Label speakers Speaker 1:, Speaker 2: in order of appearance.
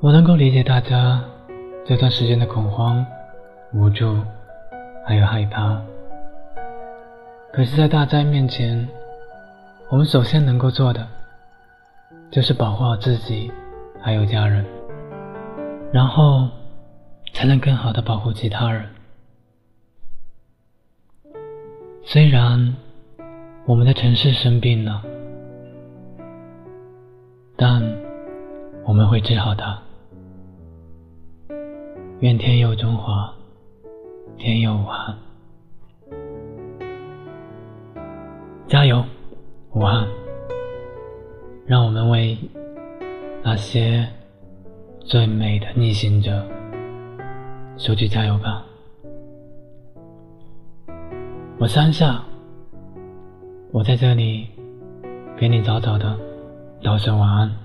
Speaker 1: 我能够理解大家这段时间的恐慌、无助，还有害怕。可是，在大灾面前，我们首先能够做的，就是保护好自己，还有家人，然后才能更好的保护其他人。虽然我们的城市生病了，但我们会治好它。愿天佑中华，天佑武汉，加油，武汉！让我们为那些最美的逆行者说句加油吧！我三下，我在这里给你早早的道声晚安。